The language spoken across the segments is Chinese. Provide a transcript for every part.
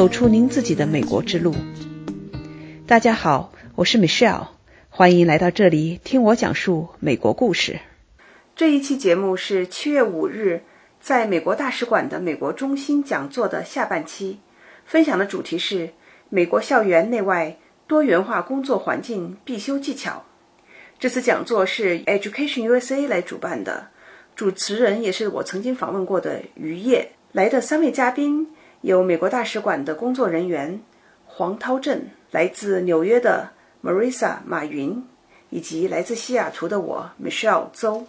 走出您自己的美国之路。大家好，我是 Michelle，欢迎来到这里听我讲述美国故事。这一期节目是七月五日在美国大使馆的美国中心讲座的下半期，分享的主题是美国校园内外多元化工作环境必修技巧。这次讲座是 Education USA 来主办的，主持人也是我曾经访问过的于业。来的三位嘉宾有美国大使馆的工作人员黄涛镇，来自纽约的 Marissa 马云，以及来自西雅图的我 Michelle 周。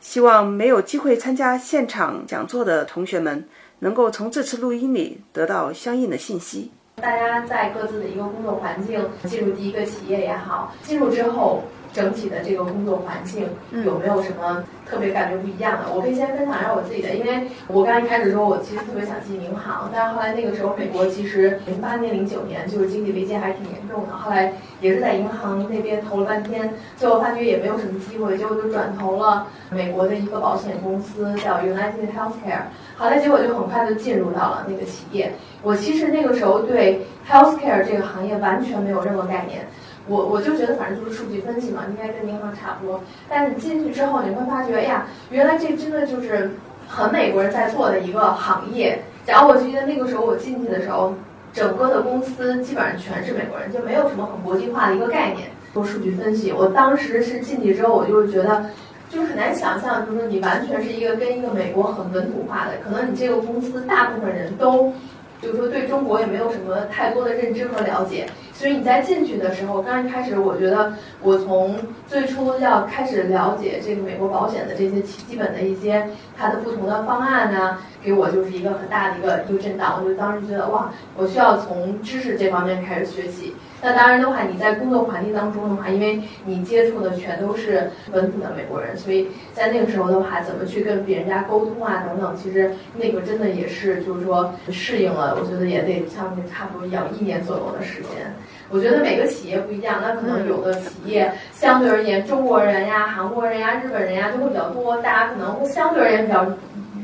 希望没有机会参加现场讲座的同学们，能够从这次录音里得到相应的信息。大家在各自的一个工作环境，进入第一个企业也好，进入之后。整体的这个工作环境有没有什么特别感觉不一样的？我可以先分享一下我自己的，因为我刚一开始说，我其实特别想进银行，但是后来那个时候美国其实零八年、零九年就是经济危机还是挺严重的，后来也是在银行那边投了半天，最后发觉也没有什么机会，结果就转投了美国的一个保险公司，叫 United Healthcare。好来结果就很快就进入到了那个企业。我其实那个时候对 Healthcare 这个行业完全没有任何概念。我我就觉得反正就是数据分析嘛，应该跟银行差不多。但是你进去之后，你会发觉，哎呀，原来这真的就是很美国人在做的一个行业。然后我记得那个时候我进去的时候，整个的公司基本上全是美国人，就没有什么很国际化的一个概念做数据分析。我当时是进去之后，我就是觉得，就是很难想象，就是你完全是一个跟一个美国很本土化的，可能你这个公司大部分人都，就是说对中国也没有什么太多的认知和了解。所以你在进去的时候，刚一开始，我觉得我从最初要开始了解这个美国保险的这些基本的一些它的不同的方案呢，给我就是一个很大的一个一个震荡。我就当时觉得哇，我需要从知识这方面开始学习。那当然的话，你在工作环境当中的话，因为你接触的全都是本土的美国人，所以在那个时候的话，怎么去跟别人家沟通啊等等，其实那个真的也是就是说适应了，我觉得也得差不多差不多要一年左右的时间。我觉得每个企业不一样，那可能有的企业相对而言，中国人呀、韩国人呀、日本人呀就会比较多，大家可能会相对而言比较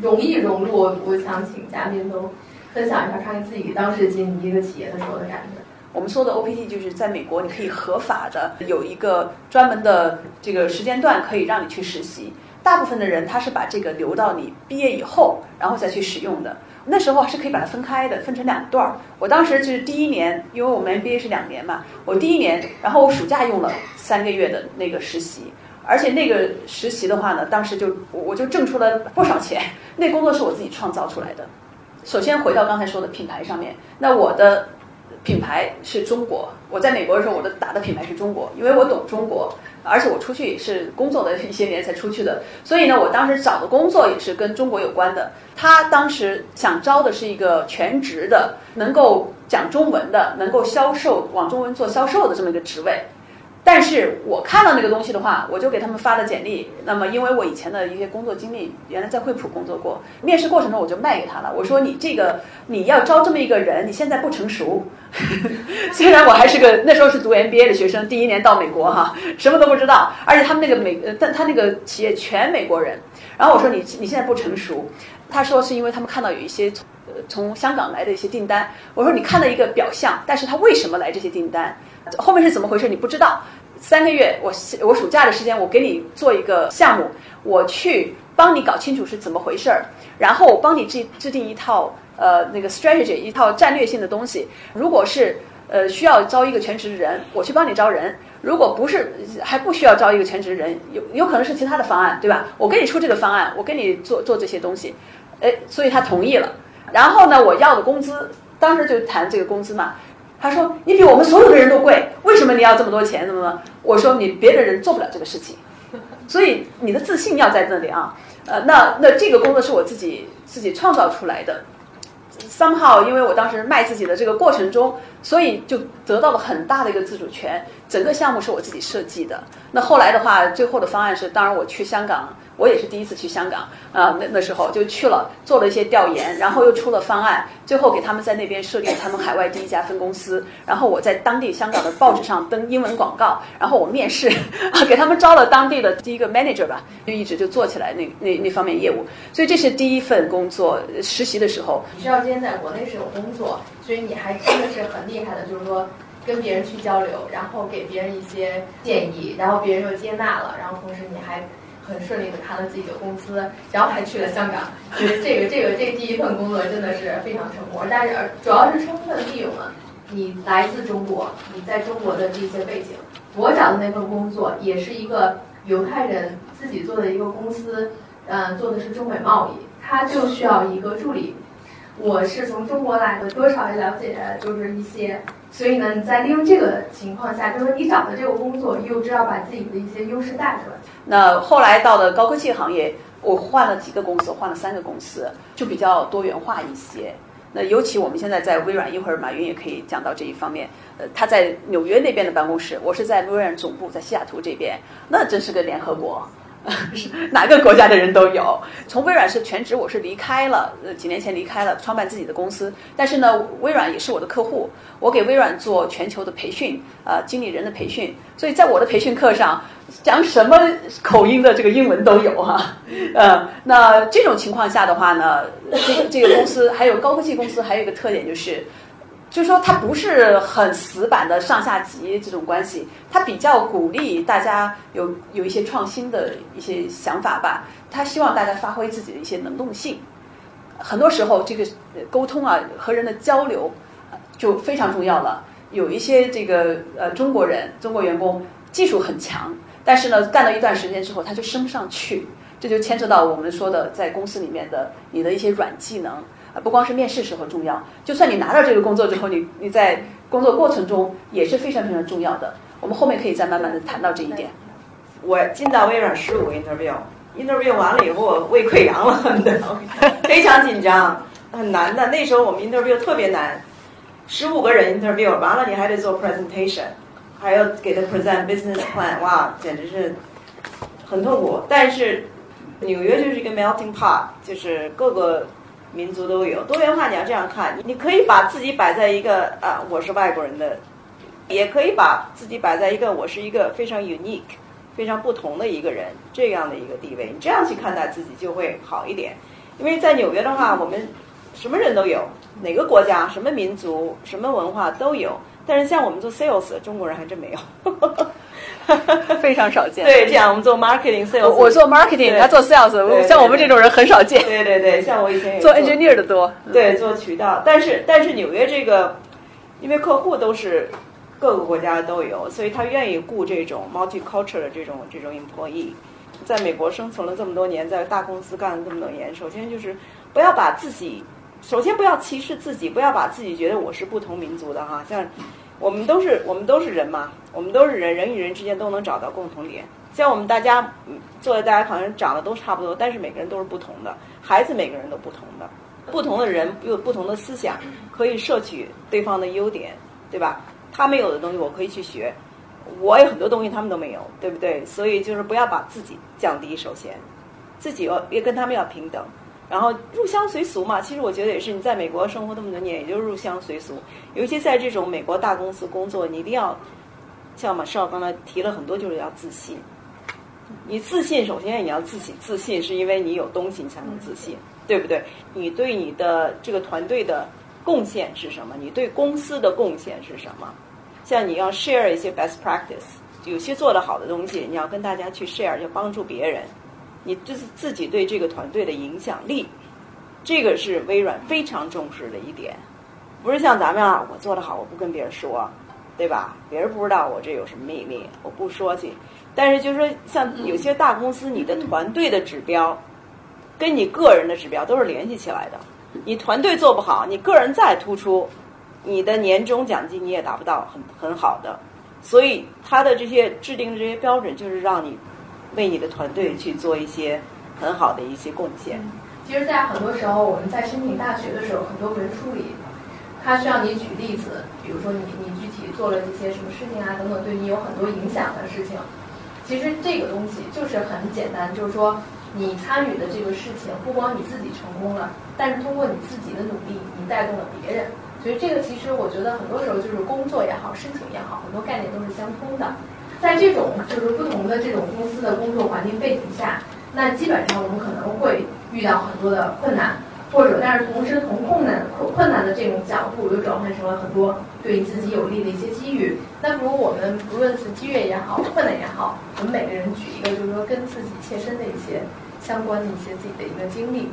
容易融入。我想请嘉宾都分享一下，看看自己当时进一个企业的时候的感觉。我们说的 OPT 就是在美国，你可以合法的有一个专门的这个时间段可以让你去实习。大部分的人他是把这个留到你毕业以后，然后再去使用的。那时候是可以把它分开的，分成两段儿。我当时就是第一年，因为我们 MBA 是两年嘛，我第一年，然后我暑假用了三个月的那个实习，而且那个实习的话呢，当时就我就挣出了不少钱。那工作是我自己创造出来的。首先回到刚才说的品牌上面，那我的品牌是中国。我在美国的时候，我的打的品牌是中国，因为我懂中国。而且我出去也是工作的一些年才出去的，所以呢，我当时找的工作也是跟中国有关的。他当时想招的是一个全职的，能够讲中文的，能够销售往中文做销售的这么一个职位。但是我看到那个东西的话，我就给他们发了简历。那么，因为我以前的一些工作经历，原来在惠普工作过，面试过程中我就卖给他了。我说：“你这个你要招这么一个人，你现在不成熟。虽然我还是个那时候是读 MBA 的学生，第一年到美国哈，什么都不知道。而且他们那个美，但他那个企业全美国人。然后我说你你现在不成熟。他说是因为他们看到有一些呃从香港来的一些订单。我说你看到一个表象，但是他为什么来这些订单？”后面是怎么回事？你不知道。三个月，我我暑假的时间，我给你做一个项目，我去帮你搞清楚是怎么回事儿，然后我帮你制制定一套呃那个 strategy，一套战略性的东西。如果是呃需要招一个全职的人，我去帮你招人；如果不是还不需要招一个全职人，有有可能是其他的方案，对吧？我给你出这个方案，我给你做做这些东西，哎，所以他同意了。然后呢，我要的工资，当时就谈这个工资嘛。他说：“你比我们所有的人都贵，为什么你要这么多钱？怎么怎么？”我说：“你别的人做不了这个事情，所以你的自信要在这里啊。”呃，那那这个工作是我自己自己创造出来的。somehow，因为我当时卖自己的这个过程中，所以就得到了很大的一个自主权。整个项目是我自己设计的。那后来的话，最后的方案是，当然我去香港。我也是第一次去香港啊，那那时候就去了，做了一些调研，然后又出了方案，最后给他们在那边设立他们海外第一家分公司。然后我在当地香港的报纸上登英文广告，然后我面试，啊给他们招了当地的第一个 manager 吧，就一直就做起来那那那方面业务。所以这是第一份工作实习的时候。你知道今天在国内是有工作，所以你还真的是很厉害的，就是说跟别人去交流，然后给别人一些建议，然后别人又接纳了，然后同时你还很顺利的谈了自己的公司，然后还去了香港。其实这个这个这第一份工作真的是非常成功，但是主要是充分利用了你来自中国，你在中国的这些背景。我找的那份工作也是一个犹太人自己做的一个公司，嗯，做的是中美贸易，他就需要一个助理。我是从中国来的，多少也了解就是一些，所以呢，你在利用这个情况下，就是你找的这个工作，又知道把自己的一些优势带出来。那后来到了高科技行业，我换了几个公司，换了三个公司，就比较多元化一些。那尤其我们现在在微软，一会儿马云也可以讲到这一方面。呃，他在纽约那边的办公室，我是在微软总部，在西雅图这边，那真是个联合国。哪个国家的人都有。从微软是全职，我是离开了，呃，几年前离开了，创办自己的公司。但是呢，微软也是我的客户，我给微软做全球的培训，啊，经理人的培训。所以在我的培训课上，讲什么口音的这个英文都有哈。呃，那这种情况下的话呢，这个这个公司还有高科技公司还有一个特点就是。就是说，它不是很死板的上下级这种关系，它比较鼓励大家有有一些创新的一些想法吧。他希望大家发挥自己的一些能动性。很多时候，这个沟通啊和人的交流就非常重要了。有一些这个呃中国人、中国员工技术很强，但是呢，干了一段时间之后，他就升不上去。这就牵扯到我们说的在公司里面的你的一些软技能。啊，不光是面试时候重要，就算你拿到这个工作之后，你你在工作过程中也是非常非常重要的。我们后面可以再慢慢的谈到这一点。我进到微软十五个 interview，interview 完了以后，我胃溃疡了，非常紧张，很难的。那时候我们 interview 特别难，十五个人 interview 完了，你还得做 presentation，还要给他 present business plan，哇，简直是很痛苦。但是纽约就是一个 melting pot，就是各个。民族都有多元化，你要这样看，你可以把自己摆在一个啊，我是外国人的，也可以把自己摆在一个我是一个非常 unique、非常不同的一个人这样的一个地位，你这样去看待自己就会好一点。因为在纽约的话，我们什么人都有，哪个国家、什么民族、什么文化都有，但是像我们做 sales，中国人还真没有。非常少见。对，这样我们做 marketing sales，我做 marketing，他做 sales，像我们这种人很少见。对对对，像我以前也做 engineer 的多。对，做渠道，但是但是纽约这个，因为客户都是各个国家都有，所以他愿意雇这种 multicultural 的这种这种 employee。在美国生存了这么多年，在大公司干了这么多年，首先就是不要把自己，首先不要歧视自己，不要把自己觉得我是不同民族的哈，像。我们都是我们都是人嘛，我们都是人，人与人之间都能找到共同点。像我们大家坐在大家好像长得都差不多，但是每个人都是不同的。孩子每个人都不同的，不同的人有不同的思想，可以摄取对方的优点，对吧？他们有的东西我可以去学，我有很多东西他们都没有，对不对？所以就是不要把自己降低，首先自己要也跟他们要平等。然后入乡随俗嘛，其实我觉得也是。你在美国生活这么多年，也就入乡随俗。尤其在这种美国大公司工作，你一定要像马少刚才提了很多，就是要自信。你自信，首先你要自己自信，是因为你有东西，你才能自信，对不对？你对你的这个团队的贡献是什么？你对公司的贡献是什么？像你要 share 一些 best practice，有些做得好的东西，你要跟大家去 share，要帮助别人。你就是自己对这个团队的影响力，这个是微软非常重视的一点，不是像咱们啊，我做的好，我不跟别人说，对吧？别人不知道我这有什么秘密，我不说去。但是就是说，像有些大公司，你的团队的指标跟你个人的指标都是联系起来的。你团队做不好，你个人再突出，你的年终奖金你也达不到很很好的。所以他的这些制定的这些标准，就是让你。为你的团队去做一些很好的一些贡献。其实，在很多时候，我们在申请大学的时候，很多文书里，他需要你举例子，比如说你你具体做了一些什么事情啊等等，对你有很多影响的事情。其实这个东西就是很简单，就是说你参与的这个事情，不光你自己成功了，但是通过你自己的努力，你带动了别人。所以这个其实我觉得很多时候就是工作也好，申请也好，很多概念都是相通的。在这种就是不同的这种公司的工作环境背景下，那基本上我们可能会遇到很多的困难，或者但是同时从困难困难的这种角度，又转换成了很多对自己有利的一些机遇。那不如我们不论是机遇也好，困难也好，我们每个人举一个，就是说跟自己切身的一些相关的一些自己的一个经历。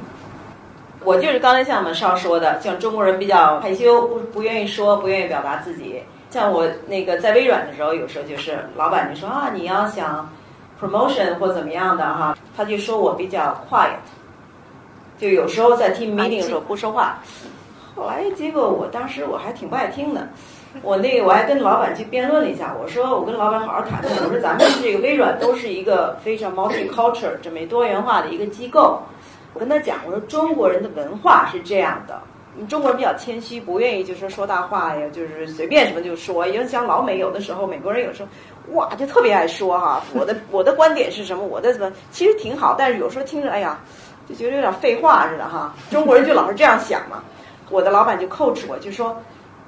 我就是刚才像我们上说的，像中国人比较害羞，不不愿意说，不愿意表达自己。像我那个在微软的时候，有时候就是老板就说啊，你要想 promotion 或怎么样的哈，他就说我比较 quiet，就有时候在 team meeting 的时候不说话。后来结果我当时我还挺不爱听的，我那个我还跟老板去辩论了一下，我说我跟老板好好谈谈，我说咱们这个微软都是一个非常 multicultural 这么多元化的一个机构。我跟他讲，我说中国人的文化是这样的，中国人比较谦虚，不愿意就是说大话呀，就是随便什么就说。因为像老美有的时候，美国人有时候哇就特别爱说哈，我的我的观点是什么，我的怎么其实挺好，但是有时候听着哎呀就觉得有点废话似的哈。中国人就老是这样想嘛。我的老板就 coach 我，就说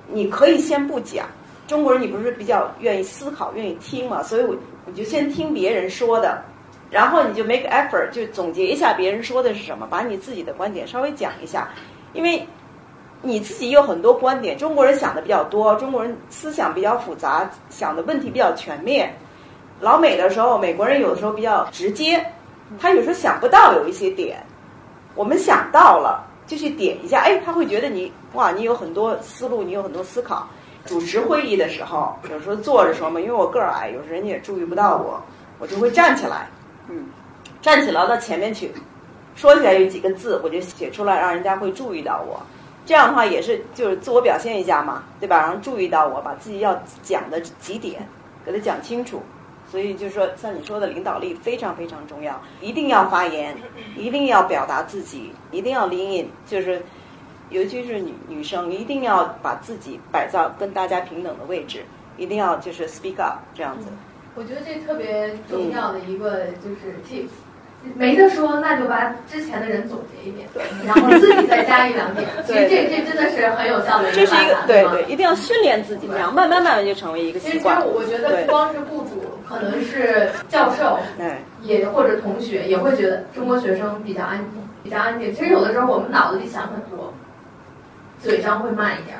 你可以先不讲，中国人你不是比较愿意思考、愿意听嘛，所以我你就先听别人说的。然后你就 make effort，就总结一下别人说的是什么，把你自己的观点稍微讲一下，因为你自己有很多观点。中国人想的比较多，中国人思想比较复杂，想的问题比较全面。老美的时候，美国人有的时候比较直接，他有时候想不到有一些点，我们想到了就去点一下，哎，他会觉得你哇，你有很多思路，你有很多思考。主持会议的时候，有时候坐着时候嘛，因为我个儿矮，有时候人家也注意不到我，我就会站起来。嗯，站起来到前面去，说起来有几个字，我就写出来，让人家会注意到我。这样的话也是就是自我表现一下嘛，对吧？然后注意到我，把自己要讲的几点给他讲清楚。所以就是说，像你说的领导力非常非常重要，一定要发言，一定要表达自己，一定要 lean in，就是尤其是女女生，一定要把自己摆在跟大家平等的位置，一定要就是 speak up 这样子。我觉得这特别重要的一个就是 tips，没得说，那就把之前的人总结一遍，然后自己再加一两点。其实这这真的是很有效的一个办法，对对，一定要训练自己，这样慢慢慢慢就成为一个习惯。其实我觉得不光是雇主，可能是教授，也或者同学也会觉得中国学生比较安静，比较安静。其实有的时候我们脑子里想很多，嘴上会慢一点。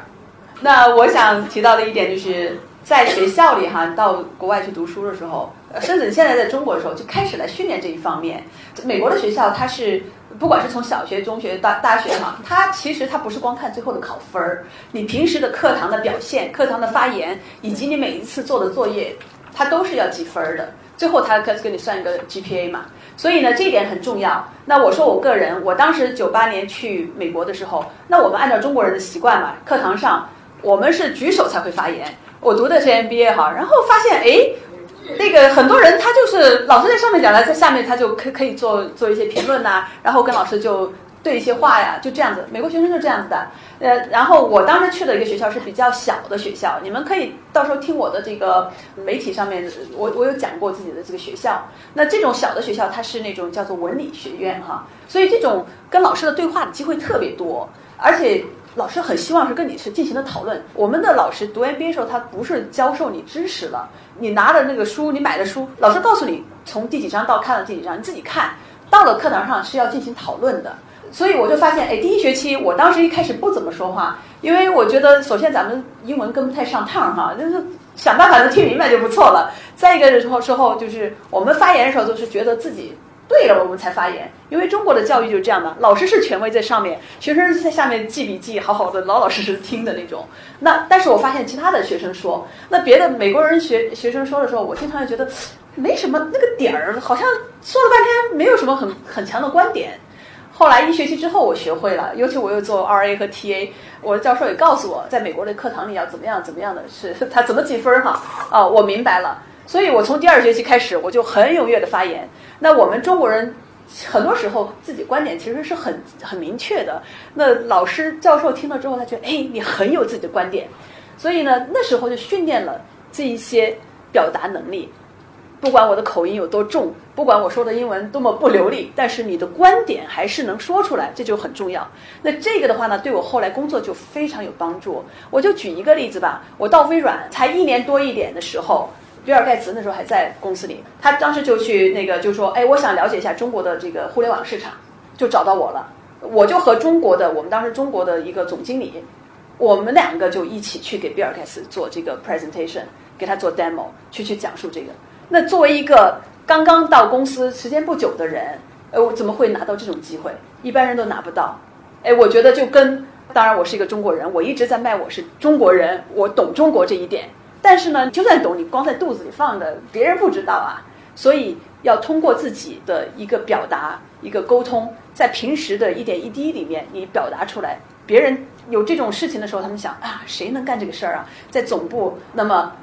那我想提到的一点就是。在学校里哈，到国外去读书的时候，甚至现在在中国的时候，就开始来训练这一方面。美国的学校，它是不管是从小学、中学到大学哈，它其实它不是光看最后的考分儿，你平时的课堂的表现、课堂的发言，以及你每一次做的作业，它都是要记分儿的。最后他给给你算一个 GPA 嘛，所以呢，这一点很重要。那我说我个人，我当时九八年去美国的时候，那我们按照中国人的习惯嘛，课堂上我们是举手才会发言。我读的是 MBA 哈，然后发现哎，那个很多人他就是老师在上面讲了，在下面他就可可以做做一些评论呐，然后跟老师就对一些话呀，就这样子。美国学生就这样子的。呃，然后我当时去的一个学校是比较小的学校，你们可以到时候听我的这个媒体上面，我我有讲过自己的这个学校。那这种小的学校，它是那种叫做文理学院哈，所以这种跟老师的对话的机会特别多，而且。老师很希望是跟你是进行的讨论。我们的老师读 MBA 的时候，他不是教授你知识了，你拿的那个书，你买的书，老师告诉你从第几章到看到第几章，你自己看。到了课堂上是要进行讨论的。所以我就发现，哎，第一学期我当时一开始不怎么说话，因为我觉得首先咱们英文跟不太上趟哈，就是想办法能听明白就不错了。再一个的时候之后，就是我们发言的时候就是觉得自己。对了，我们才发言，因为中国的教育就是这样的，老师是权威在上面，学生在下面记笔记，好好的老老实实听的那种。那但是我发现其他的学生说，那别的美国人学学生说的时候，我经常就觉得没什么那个点儿，好像说了半天没有什么很很强的观点。后来一学期之后我学会了，尤其我又做 RA 和 TA，我的教授也告诉我，在美国的课堂里要怎么样怎么样的是 他怎么记分哈啊，我明白了。所以我从第二学期开始，我就很踊跃的发言。那我们中国人很多时候自己观点其实是很很明确的。那老师教授听了之后，他觉得哎，你很有自己的观点。所以呢，那时候就训练了这一些表达能力。不管我的口音有多重，不管我说的英文多么不流利，但是你的观点还是能说出来，这就很重要。那这个的话呢，对我后来工作就非常有帮助。我就举一个例子吧，我到微软才一年多一点的时候。比尔盖茨那时候还在公司里，他当时就去那个就说，哎，我想了解一下中国的这个互联网市场，就找到我了。我就和中国的我们当时中国的一个总经理，我们两个就一起去给比尔盖茨做这个 presentation，给他做 demo，去去讲述这个。那作为一个刚刚到公司时间不久的人，呃，我怎么会拿到这种机会？一般人都拿不到。哎，我觉得就跟当然我是一个中国人，我一直在卖我是中国人，我懂中国这一点。但是呢，就算懂，你光在肚子里放的，别人不知道啊。所以要通过自己的一个表达、一个沟通，在平时的一点一滴里面，你表达出来，别人有这种事情的时候，他们想啊，谁能干这个事儿啊？在总部，那么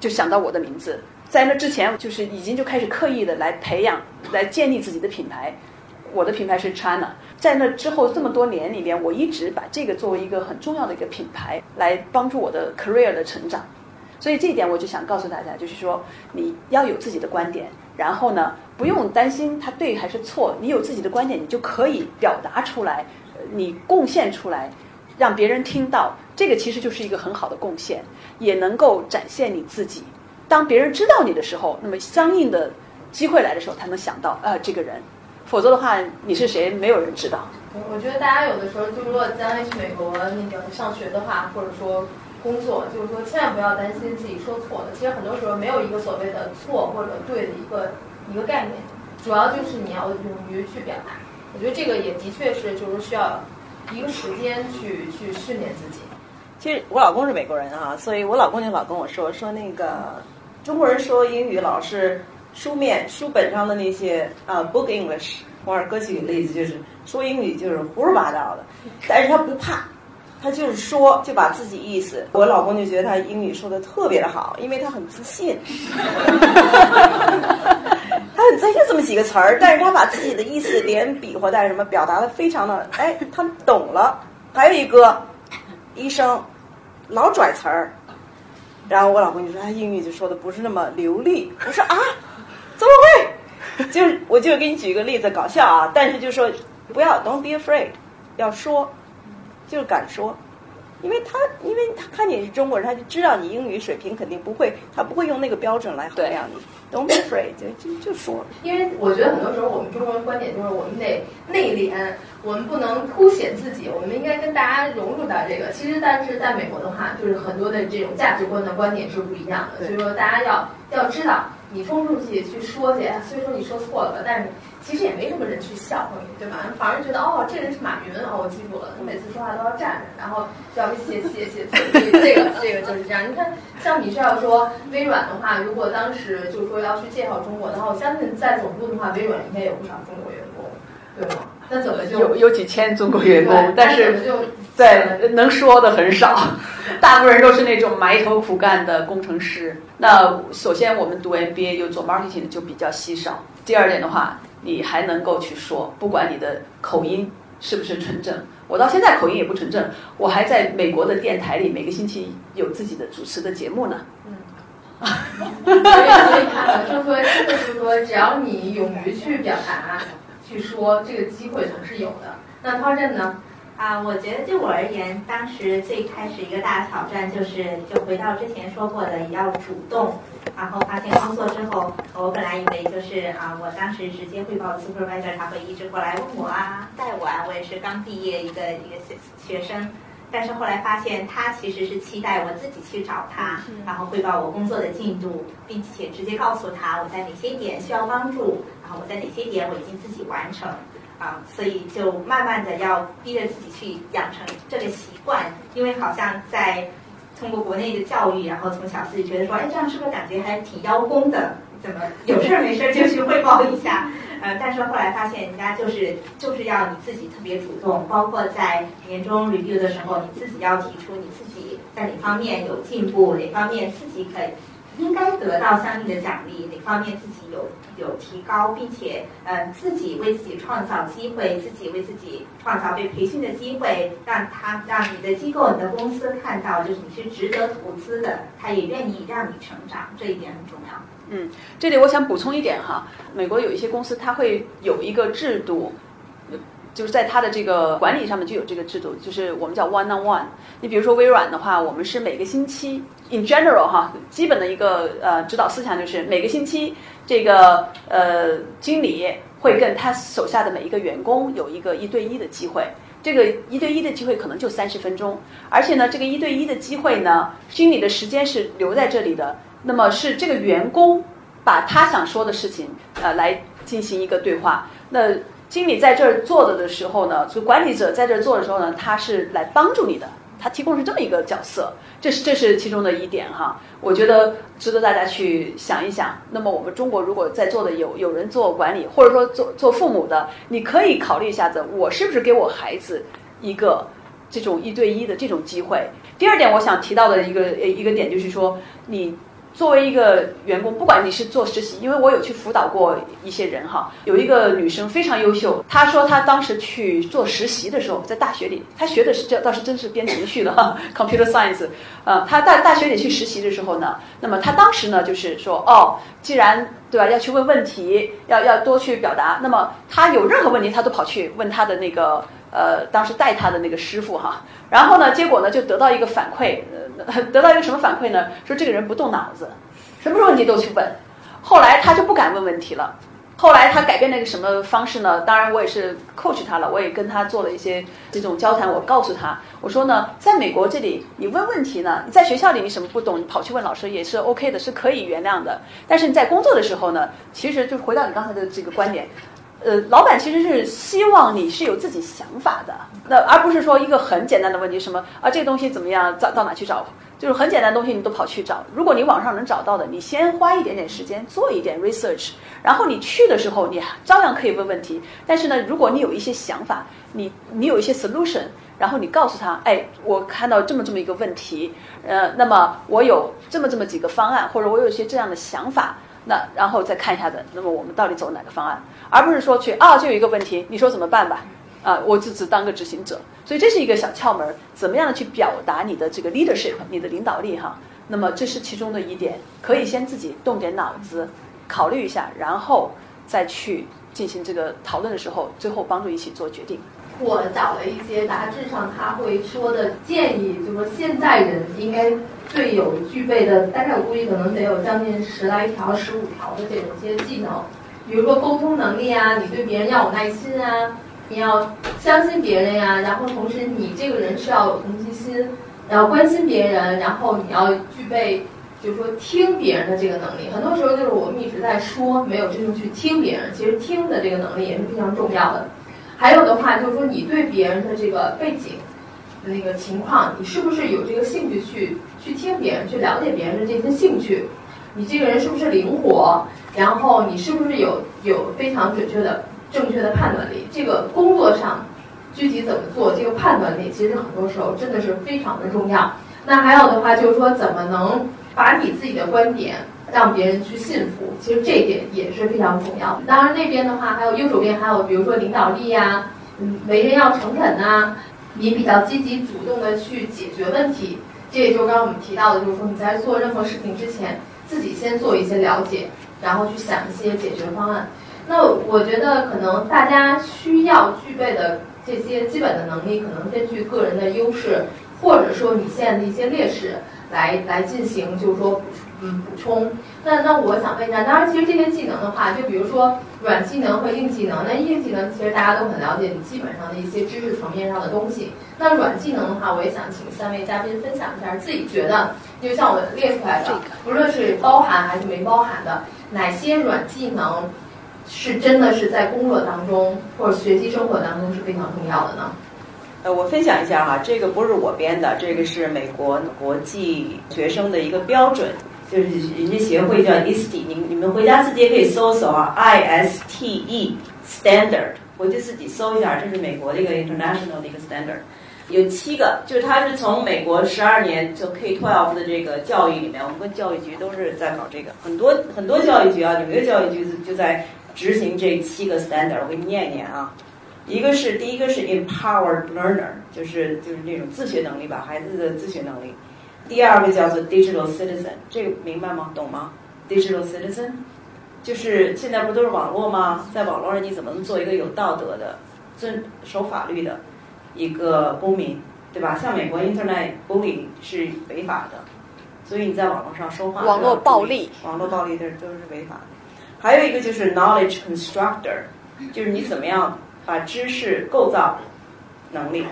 就想到我的名字。在那之前，就是已经就开始刻意的来培养、来建立自己的品牌。我的品牌是 China。在那之后这么多年里面，我一直把这个作为一个很重要的一个品牌，来帮助我的 career 的成长。所以这一点我就想告诉大家，就是说你要有自己的观点，然后呢，不用担心它对还是错。你有自己的观点，你就可以表达出来，你贡献出来，让别人听到。这个其实就是一个很好的贡献，也能够展现你自己。当别人知道你的时候，那么相应的机会来的时候，他能想到啊这个人。否则的话，你是谁，没有人知道。我觉得大家有的时候，就如果将来去美国那个上学的话，或者说。工作就是说，千万不要担心自己说错了。其实很多时候没有一个所谓的错或者对的一个一个概念，主要就是你要勇于去表达。我觉得这个也的确是就是需要一个时间去去训练自己。其实我老公是美国人啊，所以我老公就老跟我说说那个中国人说英语老是书面书本上的那些啊 book English。王尔哥举的例子就是说英语就是胡说八道的，但是他不怕。他就是说，就把自己意思。我老公就觉得他英语说的特别的好，因为他很自信。他很自信这么几个词儿，但是他把自己的意思连比划带什么表达的非常的，哎，他懂了。还有一个医生老拽词儿，然后我老公就说他英语就说的不是那么流利。我说啊，怎么会？就是我就给你举一个例子，搞笑啊，但是就说不要，don't be afraid，要说。就是敢说，因为他因为他看你是中国人，他就知道你英语水平肯定不会，他不会用那个标准来衡量你。Don't be afraid，就就就说。因为我觉得很多时候我们中国人观点就是我们得内敛，我们不能凸显自己，我们应该跟大家融入到这个。其实但是在美国的话，就是很多的这种价值观的观点是不一样的，所以说大家要要知道，你冲出去去说去，虽说你说错了吧，但是。其实也没什么人去笑话你，对吧？反而觉得哦，这人是马云哦，我记住了，他每次说话都要站着，然后就要写写写字。这个这个就是这样。你看，像你是要说微软的话，如果当时就是说要去介绍中国的话，我相信在总部的话，微软应该有不少中国员工，对吗？那怎么就有有几千中国员工？但是对能说的很少，大部分人都是那种埋头苦干的工程师。那首先我们读 MBA 又做 marketing 的就比较稀少。第二点的话。你还能够去说，不管你的口音是不是纯正，我到现在口音也不纯正，我还在美国的电台里每个星期有自己的主持的节目呢。嗯，所以所以看，就是说，真的就是说，只要你勇于去表达、去说，这个机会总是有的。那涛震呢？啊，我觉得就我而言，当时最开始一个大挑战就是，就回到之前说过的，要主动。然后发现工作之后，我本来以为就是啊，我当时直接汇报 supervisor，他会一直过来问我啊，带我啊。我也是刚毕业一个一个学学生，但是后来发现他其实是期待我自己去找他，然后汇报我工作的进度，并且直接告诉他我在哪些点需要帮助，然后我在哪些点我已经自己完成。啊，所以就慢慢的要逼着自己去养成这个习惯，因为好像在通过国内的教育，然后从小自己觉得说，哎，这样是不是感觉还挺邀功的？怎么有事儿没事儿就去汇报一下？呃，但是后来发现，人家就是就是要你自己特别主动，包括在年终 review 的时候，你自己要提出你自己在哪方面有进步，哪方面自己可以。应该得到相应的奖励，哪方面自己有有提高，并且呃自己为自己创造机会，自己为自己创造被培训的机会，让他让你的机构、你的公司看到，就是你是值得投资的，他也愿意让你成长，这一点很重要。嗯，这里我想补充一点哈，美国有一些公司，它会有一个制度。就是在它的这个管理上面就有这个制度，就是我们叫 one on one。你比如说微软的话，我们是每个星期，in general 哈，基本的一个呃指导思想就是每个星期这个呃经理会跟他手下的每一个员工有一个一对一的机会。这个一对一的机会可能就三十分钟，而且呢，这个一对一的机会呢，经理的时间是留在这里的。那么是这个员工把他想说的事情呃来进行一个对话。那经理在这儿做的的时候呢，就管理者在这儿做的时候呢，他是来帮助你的，他提供是这么一个角色。这是这是其中的一点哈，我觉得值得大家去想一想。那么我们中国如果在座的有有人做管理，或者说做做父母的，你可以考虑一下子，我是不是给我孩子一个这种一对一的这种机会？第二点，我想提到的一个一个点就是说你。作为一个员工，不管你是做实习，因为我有去辅导过一些人哈，有一个女生非常优秀，她说她当时去做实习的时候，在大学里，她学的是这倒是真是编程序的哈，computer science，呃，她大大学里去实习的时候呢，那么她当时呢就是说，哦，既然对吧，要去问问题，要要多去表达，那么她有任何问题，她都跑去问她的那个呃，当时带他的那个师傅哈，然后呢，结果呢就得到一个反馈。得到一个什么反馈呢？说这个人不动脑子，什么问题都去问。后来他就不敢问问题了。后来他改变了一个什么方式呢？当然我也是 coach 他了，我也跟他做了一些这种交谈。我告诉他，我说呢，在美国这里，你问问题呢，你在学校里你什么不懂，你跑去问老师也是 OK 的，是可以原谅的。但是你在工作的时候呢，其实就回到你刚才的这个观点。呃，老板其实是希望你是有自己想法的，那而不是说一个很简单的问题，什么啊这个东西怎么样，找到哪去找？就是很简单的东西你都跑去找。如果你网上能找到的，你先花一点点时间做一点 research，然后你去的时候你照样可以问问题。但是呢，如果你有一些想法，你你有一些 solution，然后你告诉他，哎，我看到这么这么一个问题，呃，那么我有这么这么几个方案，或者我有一些这样的想法。那然后再看一下子，那么我们到底走哪个方案，而不是说去啊，就有一个问题，你说怎么办吧？啊，我就只当个执行者。所以这是一个小窍门，怎么样的去表达你的这个 leadership，你的领导力哈？那么这是其中的一点，可以先自己动点脑子，考虑一下，然后再去进行这个讨论的时候，最后帮助一起做决定。我找了一些杂志上他会说的建议，就说现在人应该最有具备的，大概我估计可能得有将近十来条、十五条的这种一些技能，比如说沟通能力啊，你对别人要有耐心啊，你要相信别人呀，然后同时你这个人是要有同情心，然后关心别人，然后你要具备就是说听别人的这个能力。很多时候就是我们一直在说，没有真正去听别人，其实听的这个能力也是非常重要的。还有的话就是说，你对别人的这个背景那个情况，你是不是有这个兴趣去去听别人，去了解别人的这些兴趣？你这个人是不是灵活？然后你是不是有有非常准确的、正确的判断力？这个工作上具体怎么做，这个判断力其实很多时候真的是非常的重要。那还有的话就是说，怎么能把你自己的观点？让别人去信服，其实这一点也是非常重要的。当然那边的话，还有右手边还有比如说领导力呀，嗯，为人要诚恳呐，你比较积极主动的去解决问题。这也就刚刚我们提到的，就是说你在做任何事情之前，自己先做一些了解，然后去想一些解决方案。那我觉得可能大家需要具备的这些基本的能力，可能根据个人的优势，或者说你现在的一些劣势来来进行，就是说补。嗯，补充。那那我想问一下，当然，其实这些技能的话，就比如说软技能和硬技能。那硬技能其实大家都很了解，你基本上的一些知识层面上的东西。那软技能的话，我也想请三位嘉宾分享一下自己觉得，就像我列出来的，不论是包含还是没包含的，哪些软技能是真的是在工作当中或者学习生活当中是非常重要的呢？呃，我分享一下哈，这个不是我编的，这个是美国国际学生的一个标准。就是人家协会叫 ISTE，你你们回家自己也可以搜搜啊，I S T E Standard，回去自己搜一下，这是美国的一个 international 的一个 standard，有七个，就是它是从美国十二年就 K-12 的这个教育里面，我们跟教育局都是在搞这个，很多很多教育局啊，纽约教育局就在执行这七个 standard，我给你念一念啊，一个是第一个是 empowered learner，就是就是那种自学能力吧，孩子的自学能力。第二个叫做 digital citizen，这个明白吗？懂吗？digital citizen 就是现在不都是网络吗？在网络上你怎么能做一个有道德的、遵守法律的一个公民，对吧？像美国 internet bullying 是违法的，所以你在网络上说话，网络暴力，网络暴力这都是违法的。还有一个就是 knowledge constructor，就是你怎么样把知识构造能力，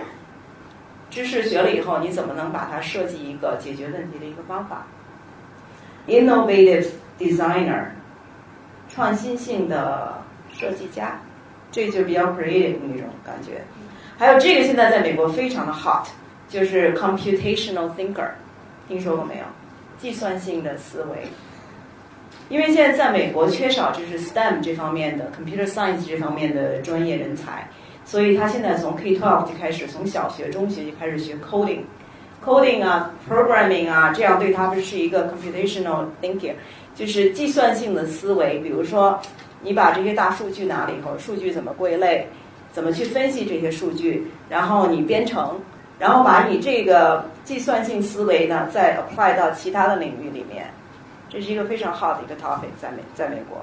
知识学了以后，你怎么能把它设计一个解决问题的一个方法？Innovative designer，创新性的设计家，这就比较 creative 那种感觉。还有这个现在在美国非常的 hot，就是 computational thinker，听说过没有？计算性的思维。因为现在在美国缺少就是 STEM 这方面的 computer science 这方面的专业人才，所以他现在从 K-12 就开始，从小学、中学就开始学 coding，coding 啊，programming 啊，这样对他们是一个 computational thinking，就是计算性的思维。比如说，你把这些大数据拿了以后，数据怎么归类，怎么去分析这些数据，然后你编程，然后把你这个计算性思维呢，再 apply 到其他的领域里面。这是一个非常好的一个 topic，在美在美国。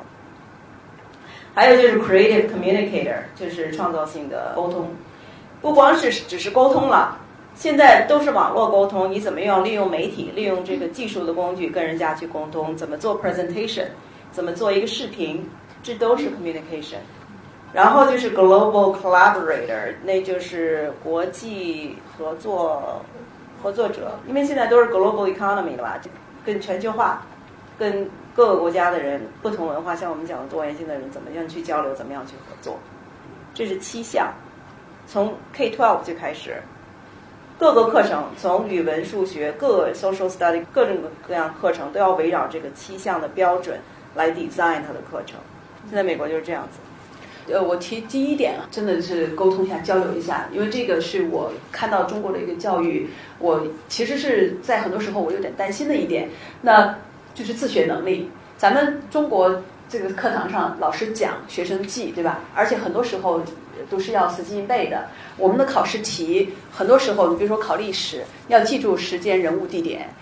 还有就是 creative communicator，就是创造性的沟通，不光是只是沟通了，现在都是网络沟通。你怎么样利用媒体，利用这个技术的工具跟人家去沟通？怎么做 presentation？怎么做一个视频？这都是 communication。然后就是 global collaborator，那就是国际合作合作者。因为现在都是 global economy 了吧，更全球化。跟各个国家的人、不同文化，像我们讲的多元性的人，怎么样去交流，怎么样去合作？这是七项，从 K-12 就开始，各个课程，从语文、数学、各个 social study 各种各样课程，都要围绕这个七项的标准来 design 它的课程。现在美国就是这样子。呃，我提第一点啊，真的是沟通一下、交流一下，因为这个是我看到中国的一个教育，我其实是在很多时候我有点担心的一点。那就是自学能力，咱们中国这个课堂上老师讲，学生记，对吧？而且很多时候都是要死记硬背的。我们的考试题很多时候，你比如说考历史，要记住时间、人物、地点，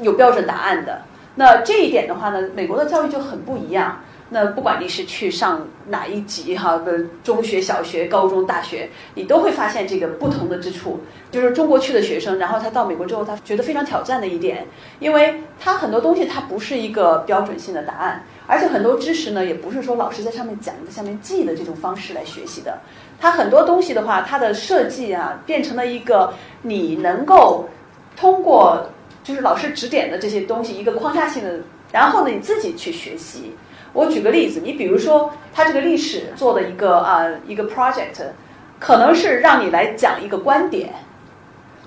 有标准答案的。那这一点的话呢，美国的教育就很不一样。那不管你是去上哪一级哈的中学、小学、高中、大学，你都会发现这个不同的之处。就是中国去的学生，然后他到美国之后，他觉得非常挑战的一点，因为他很多东西它不是一个标准性的答案，而且很多知识呢也不是说老师在上面讲在下面记的这种方式来学习的。他很多东西的话，它的设计啊，变成了一个你能够通过就是老师指点的这些东西一个框架性的，然后呢你自己去学习。我举个例子，你比如说，他这个历史做的一个啊一个 project，可能是让你来讲一个观点，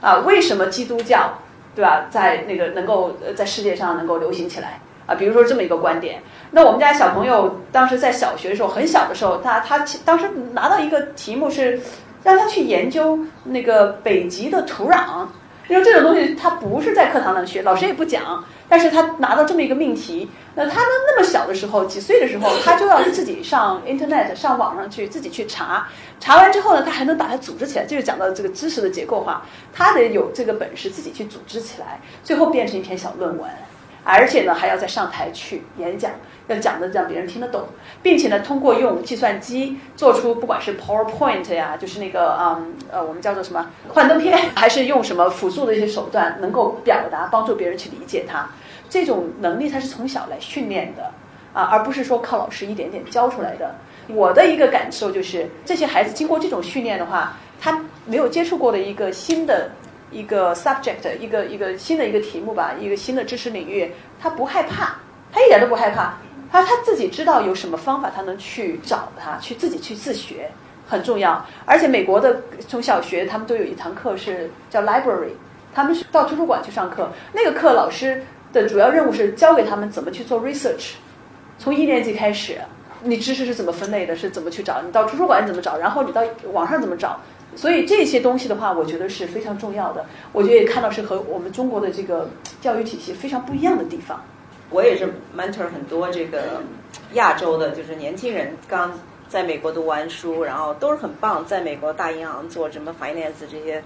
啊，为什么基督教，对吧，在那个能够在世界上能够流行起来啊？比如说这么一个观点。那我们家小朋友当时在小学的时候，很小的时候，他他当时拿到一个题目是让他去研究那个北极的土壤。因为这种东西他不是在课堂上学，老师也不讲，但是他拿到这么一个命题，那他们那么小的时候，几岁的时候，他就要自己上 Internet 上网上去自己去查，查完之后呢，他还能把它组织起来，就是讲到这个知识的结构化，他得有这个本事自己去组织起来，最后变成一篇小论文，而且呢还要再上台去演讲。要讲的让别人听得懂，并且呢，通过用计算机做出不管是 PowerPoint 呀，就是那个嗯呃，我们叫做什么幻灯片，还是用什么辅助的一些手段，能够表达，帮助别人去理解它。这种能力它是从小来训练的啊，而不是说靠老师一点点教出来的。我的一个感受就是，这些孩子经过这种训练的话，他没有接触过的一个新的一个 subject，一个一个新的一个题目吧，一个新的知识领域，他不害怕，他一点都不害怕。他他自己知道有什么方法，他能去找他，去自己去自学，很重要。而且美国的从小学他们都有一堂课是叫 library，他们是到图书馆去上课。那个课老师的主要任务是教给他们怎么去做 research，从一年级开始，你知识是怎么分类的，是怎么去找，你到图书馆怎么找，然后你到网上怎么找。所以这些东西的话，我觉得是非常重要的。我觉得也看到是和我们中国的这个教育体系非常不一样的地方。我也是 mentor 很多这个亚洲的，就是年轻人刚在美国读完书，然后都是很棒，在美国大银行做什么 finance 这些，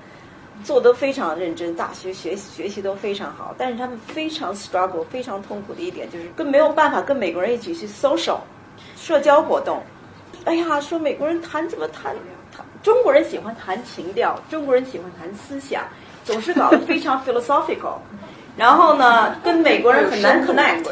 做得非常认真，大学学习学习都非常好，但是他们非常 struggle，非常痛苦的一点就是跟没有办法跟美国人一起去 social 社交活动。哎呀，说美国人谈怎么谈谈，中国人喜欢谈情调，中国人喜欢谈思想，总是搞得非常 philosophical。然后呢，跟美国人很难 connect，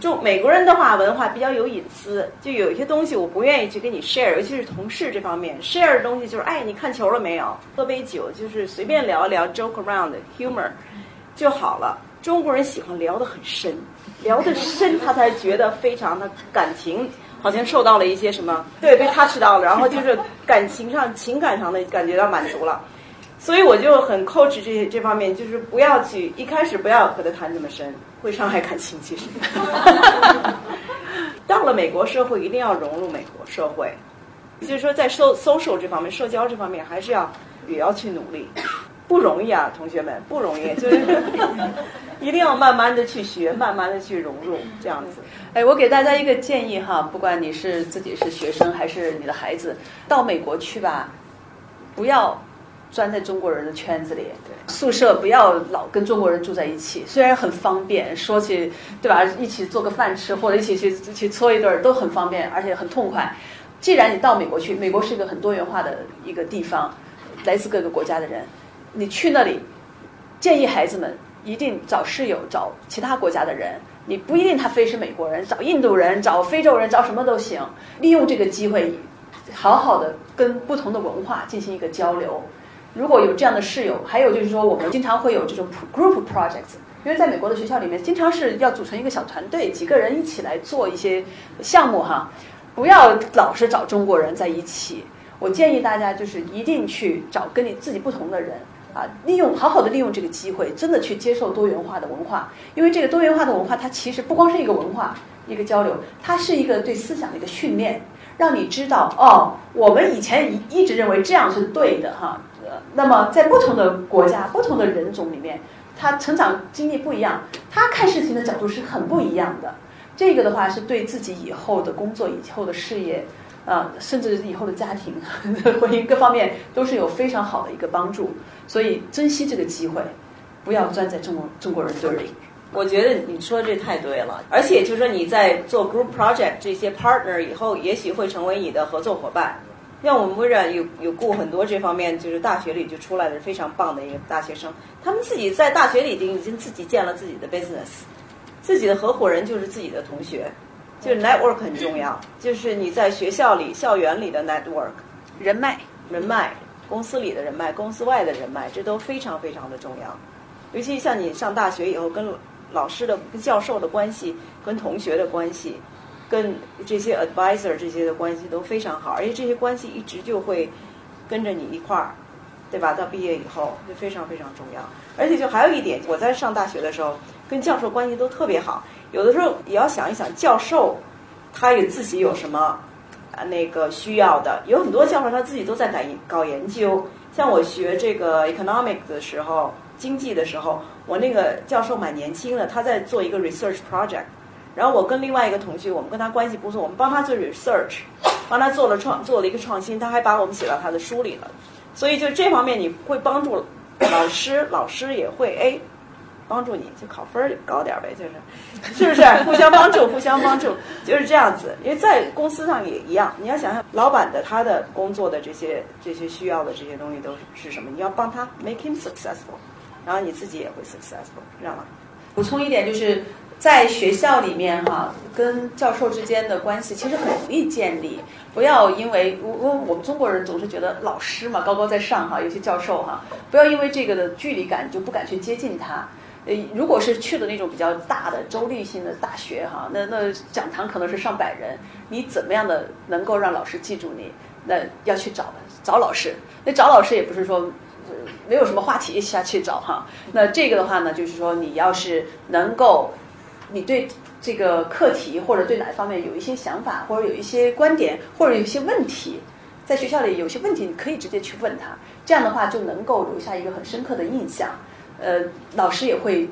就美国人的话，文化比较有隐私，就有一些东西我不愿意去跟你 share，尤其是同事这方面 share 的东西就是，哎，你看球了没有？喝杯酒就是随便聊一聊，joke around humor 就好了。中国人喜欢聊得很深，聊得深他才觉得非常的感情，好像受到了一些什么，对，被 touch 到了，然后就是感情上、情感上的感觉到满足了。所以我就很 coach 这些这方面，就是不要去一开始不要和他谈那么深，会伤害感情。其实，到了美国社会，一定要融入美国社会，就是说在 so social 这方面，社交这方面，还是要也要去努力，不容易啊，同学们，不容易，就是 一定要慢慢的去学，慢慢的去融入，这样子。哎，我给大家一个建议哈，不管你是自己是学生还是你的孩子，到美国去吧，不要。钻在中国人的圈子里，宿舍不要老跟中国人住在一起。虽然很方便，说起对吧，一起做个饭吃，或者一起去去搓一顿都很方便，而且很痛快。既然你到美国去，美国是一个很多元化的一个地方，来自各个国家的人，你去那里，建议孩子们一定找室友，找其他国家的人。你不一定他非是美国人，找印度人，找非洲人，找什么都行。利用这个机会，好好的跟不同的文化进行一个交流。如果有这样的室友，还有就是说，我们经常会有这种 group projects，因为在美国的学校里面，经常是要组成一个小团队，几个人一起来做一些项目哈。不要老是找中国人在一起。我建议大家就是一定去找跟你自己不同的人啊，利用好好的利用这个机会，真的去接受多元化的文化。因为这个多元化的文化，它其实不光是一个文化一个交流，它是一个对思想的一个训练，让你知道哦，我们以前一一直认为这样是对的哈。那么，在不同的国家、不同的人种里面，他成长经历不一样，他看事情的角度是很不一样的。这个的话，是对自己以后的工作、以后的事业，啊，甚至以后的家庭、婚姻各方面，都是有非常好的一个帮助。所以，珍惜这个机会，不要钻在中国中国人堆里。我觉得你说这太对了，而且就是说你在做 group project 这些 partner 以后，也许会成为你的合作伙伴。像我们微软有有雇很多这方面，就是大学里就出来的非常棒的一个大学生，他们自己在大学里已经已经自己建了自己的 business，自己的合伙人就是自己的同学，就是 network 很重要，就是你在学校里、校园里的 network 人脉、人脉，公司里的人脉、公司外的人脉，这都非常非常的重要。尤其像你上大学以后，跟老师的、跟教授的关系，跟同学的关系。跟这些 advisor 这些的关系都非常好，而且这些关系一直就会跟着你一块儿，对吧？到毕业以后就非常非常重要。而且就还有一点，我在上大学的时候跟教授关系都特别好。有的时候也要想一想，教授他有自己有什么那个需要的。有很多教授他自己都在搞搞研究。像我学这个 economic 的时候，经济的时候，我那个教授蛮年轻的，他在做一个 research project。然后我跟另外一个同学，我们跟他关系不错，我们帮他做 research，帮他做了创做了一个创新，他还把我们写到他的书里了。所以就这方面你会帮助老师，老师也会哎帮助你，就考分儿高点呗，就是是不是？互相帮助，互相帮助，就是这样子。因为在公司上也一样，你要想想老板的他的工作的这些这些需要的这些东西都是什么，你要帮他 make him successful，然后你自己也会 successful，知道吗？补充一点就是。在学校里面哈，跟教授之间的关系其实很容易建立。不要因为我我我们中国人总是觉得老师嘛高高在上哈，有些教授哈，不要因为这个的距离感就不敢去接近他。呃，如果是去的那种比较大的州立性的大学哈，那那讲堂可能是上百人，你怎么样的能够让老师记住你？那要去找找老师。那找老师也不是说没有什么话题下去找哈。那这个的话呢，就是说你要是能够。你对这个课题或者对哪一方面有一些想法，或者有一些观点，或者有一些问题，在学校里有些问题，你可以直接去问他。这样的话就能够留下一个很深刻的印象。呃，老师也会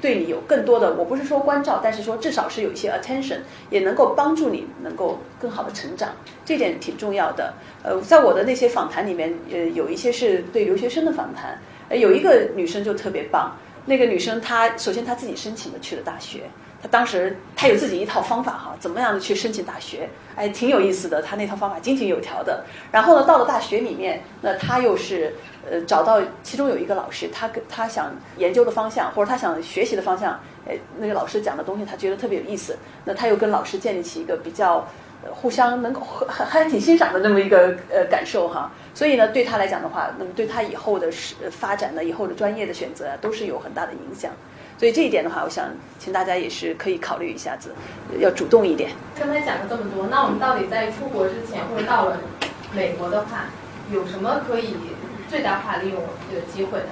对你有更多的，我不是说关照，但是说至少是有一些 attention，也能够帮助你能够更好的成长。这点挺重要的。呃，在我的那些访谈里面，呃，有一些是对留学生的访谈，呃，有一个女生就特别棒。那个女生，她首先她自己申请的去了大学，她当时她有自己一套方法哈，怎么样的去申请大学，哎，挺有意思的，她那套方法井井有条的。然后呢，到了大学里面，那她又是呃找到其中有一个老师，她跟她想研究的方向或者她想学习的方向哎，那个老师讲的东西她觉得特别有意思，那她又跟老师建立起一个比较互相能够还还挺欣赏的那么一个呃感受哈。所以呢，对他来讲的话，那么对他以后的是发展呢，以后的专业的选择啊，都是有很大的影响。所以这一点的话，我想请大家也是可以考虑一下子，要主动一点。刚才讲了这么多，那我们到底在出国之前或者到了美国的话，有什么可以最大化利用这个机会的？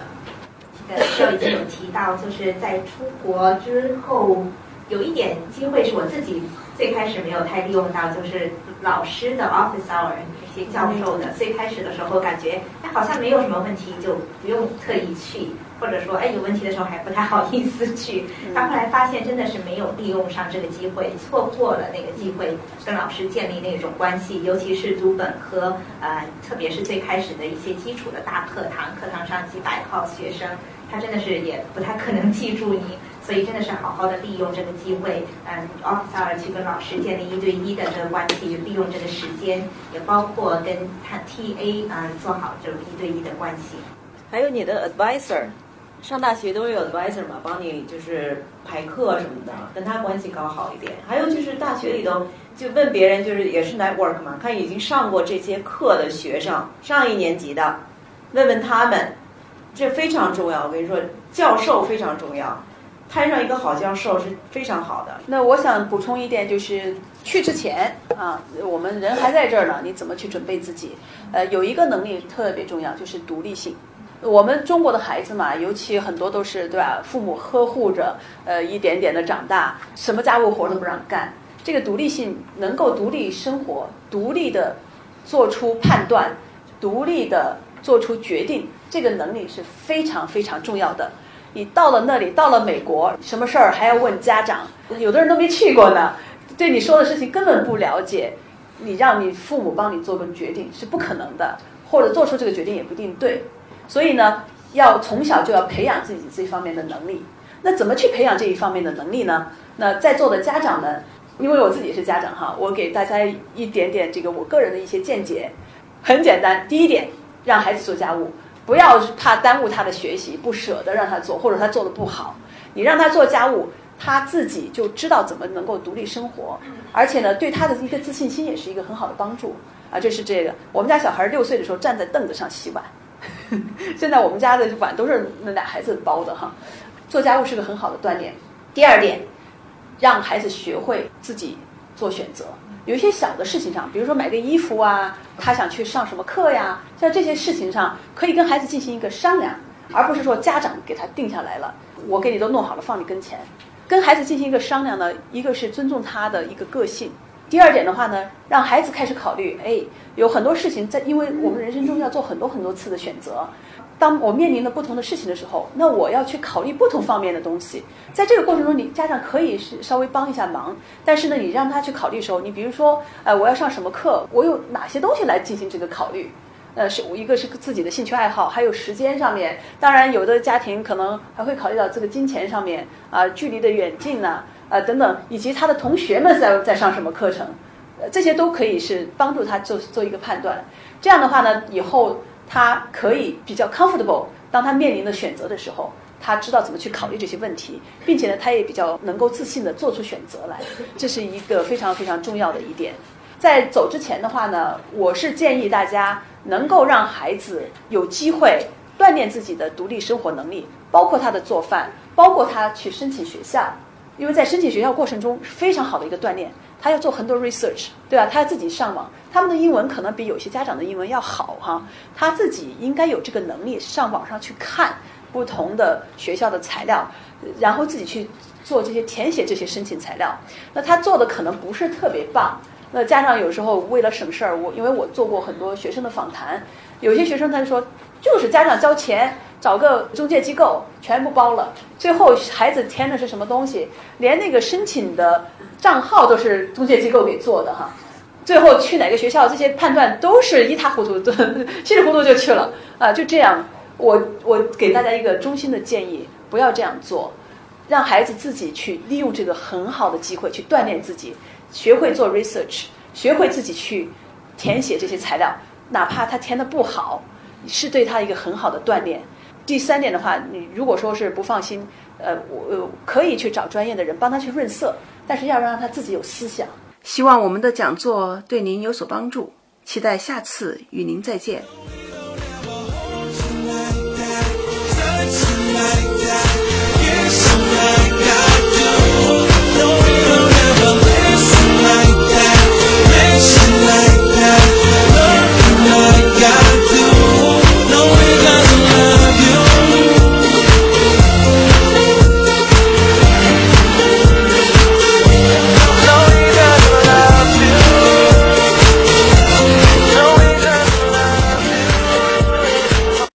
呃，就已经有提到，就是在出国之后，有一点机会是我自己最开始没有太利用到，就是老师的 office hour 这些教授的，最开始的时候感觉哎好像没有什么问题，就不用特意去。或者说，哎，有问题的时候还不太好意思去。他后来发现，真的是没有利用上这个机会，错过了那个机会，跟老师建立那种关系。尤其是读本科，呃，特别是最开始的一些基础的大课堂，课堂上几百号学生，他真的是也不太可能记住你。所以真的是好好的利用这个机会，嗯，officer 去跟老师建立一对一的这个关系，利用这个时间，也包括跟他 TA 啊做好这个一对一的关系。还有你的 advisor。上大学都有 advisor 嘛，帮你就是排课什么的，跟他关系搞好一点。还有就是大学里头就问别人，就是也是 network 嘛，看已经上过这些课的学生，上一年级的，问问他们，这非常重要。我跟你说，教授非常重要，摊上一个好教授是非常好的。那我想补充一点，就是去之前啊，我们人还在这儿呢，你怎么去准备自己？呃，有一个能力特别重要，就是独立性。我们中国的孩子嘛，尤其很多都是对吧？父母呵护着，呃，一点点的长大，什么家务活都不让干。这个独立性，能够独立生活，独立的做出判断，独立的做出决定，这个能力是非常非常重要的。你到了那里，到了美国，什么事儿还要问家长？有的人都没去过呢，对你说的事情根本不了解。你让你父母帮你做个决定是不可能的，或者做出这个决定也不一定对。所以呢，要从小就要培养自己这方面的能力。那怎么去培养这一方面的能力呢？那在座的家长们，因为我自己是家长哈，我给大家一点点这个我个人的一些见解。很简单，第一点，让孩子做家务，不要怕耽误他的学习，不舍得让他做，或者他做的不好，你让他做家务，他自己就知道怎么能够独立生活，而且呢，对他的一个自信心也是一个很好的帮助啊。这是这个，我们家小孩六岁的时候站在凳子上洗碗。现在我们家的碗都是那俩孩子包的哈，做家务是个很好的锻炼。第二点，让孩子学会自己做选择。有一些小的事情上，比如说买个衣服啊，他想去上什么课呀，像这些事情上，可以跟孩子进行一个商量，而不是说家长给他定下来了，我给你都弄好了放你跟前。跟孩子进行一个商量呢，一个是尊重他的一个个性。第二点的话呢，让孩子开始考虑，哎，有很多事情在，因为我们人生中要做很多很多次的选择。当我面临着不同的事情的时候，那我要去考虑不同方面的东西。在这个过程中，你家长可以是稍微帮一下忙，但是呢，你让他去考虑的时候，你比如说，呃，我要上什么课，我有哪些东西来进行这个考虑？呃，是一个是自己的兴趣爱好，还有时间上面。当然，有的家庭可能还会考虑到这个金钱上面啊，距离的远近呢。呃，等等，以及他的同学们在在上什么课程，呃，这些都可以是帮助他做做一个判断。这样的话呢，以后他可以比较 comfortable，当他面临的选择的时候，他知道怎么去考虑这些问题，并且呢，他也比较能够自信的做出选择来。这是一个非常非常重要的一点。在走之前的话呢，我是建议大家能够让孩子有机会锻炼自己的独立生活能力，包括他的做饭，包括他去申请学校。因为在申请学校过程中非常好的一个锻炼，他要做很多 research，对吧？他要自己上网，他们的英文可能比有些家长的英文要好哈。他自己应该有这个能力上网上去看不同的学校的材料，然后自己去做这些填写这些申请材料。那他做的可能不是特别棒。那家长有时候为了省事儿，我因为我做过很多学生的访谈，有些学生他就说，就是家长交钱。找个中介机构全部包了，最后孩子填的是什么东西？连那个申请的账号都是中介机构给做的哈。最后去哪个学校，这些判断都是一塌糊涂，稀里糊涂就去了啊！就这样，我我给大家一个衷心的建议，不要这样做，让孩子自己去利用这个很好的机会去锻炼自己，学会做 research，学会自己去填写这些材料，哪怕他填的不好，是对他一个很好的锻炼。第三点的话，你如果说是不放心，呃，我可以去找专业的人帮他去润色，但是要让他自己有思想。希望我们的讲座对您有所帮助，期待下次与您再见。Like that, that.